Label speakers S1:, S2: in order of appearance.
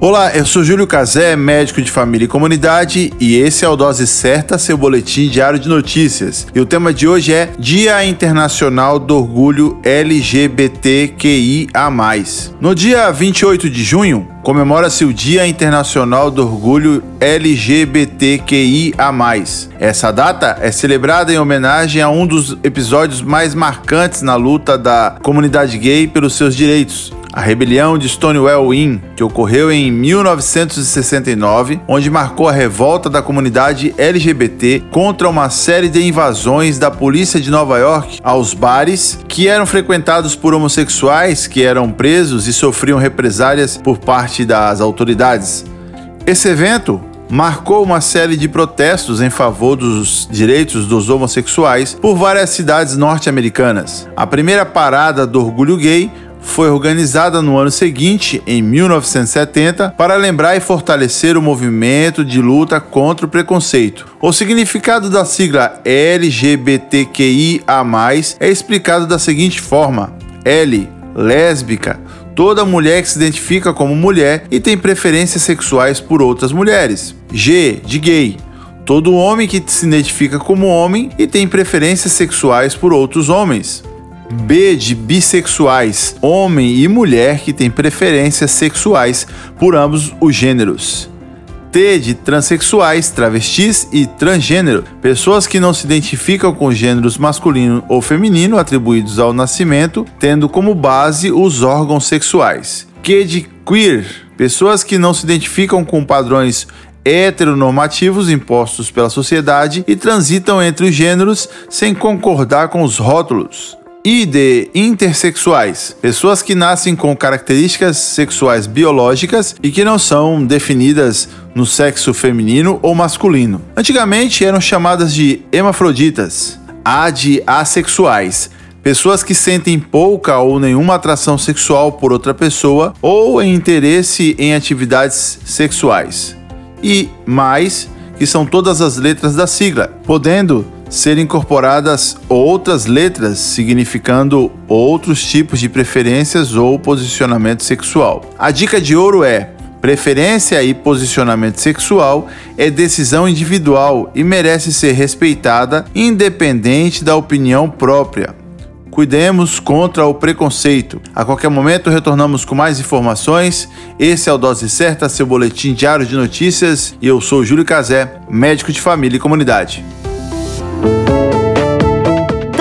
S1: Olá, eu sou Júlio Cazé, médico de família e comunidade, e esse é o Dose Certa, seu boletim diário de notícias. E o tema de hoje é Dia Internacional do Orgulho LGBTQIA. No dia 28 de junho, comemora-se o Dia Internacional do Orgulho LGBTQIA. Essa data é celebrada em homenagem a um dos episódios mais marcantes na luta da comunidade gay pelos seus direitos, a rebelião de Stonewall Inn, que ocorreu em 1969, onde marcou a revolta da comunidade LGBT contra uma série de invasões da polícia de Nova York aos bares que eram frequentados por homossexuais que eram presos e sofriam represálias por parte das autoridades. Esse evento marcou uma série de protestos em favor dos direitos dos homossexuais por várias cidades norte-americanas. A primeira parada do orgulho gay foi organizada no ano seguinte, em 1970, para lembrar e fortalecer o movimento de luta contra o preconceito. O significado da sigla LGBTQIA é explicado da seguinte forma: L, lésbica, toda mulher que se identifica como mulher e tem preferências sexuais por outras mulheres. G, de gay, todo homem que se identifica como homem e tem preferências sexuais por outros homens. B de bissexuais, homem e mulher que têm preferências sexuais por ambos os gêneros. T de transexuais, travestis e transgênero, pessoas que não se identificam com gêneros masculino ou feminino atribuídos ao nascimento, tendo como base os órgãos sexuais. Q de queer, pessoas que não se identificam com padrões heteronormativos impostos pela sociedade e transitam entre os gêneros sem concordar com os rótulos e de intersexuais, pessoas que nascem com características sexuais biológicas e que não são definidas no sexo feminino ou masculino. Antigamente eram chamadas de hermafroditas, A de assexuais, pessoas que sentem pouca ou nenhuma atração sexual por outra pessoa ou em interesse em atividades sexuais. E mais, que são todas as letras da sigla, podendo ser incorporadas outras letras significando outros tipos de preferências ou posicionamento sexual. A dica de ouro é: preferência e posicionamento sexual é decisão individual e merece ser respeitada independente da opinião própria. Cuidemos contra o preconceito. A qualquer momento retornamos com mais informações. Esse é o Dose Certa, seu boletim diário de notícias, e eu sou Júlio Cazé, médico de família e comunidade.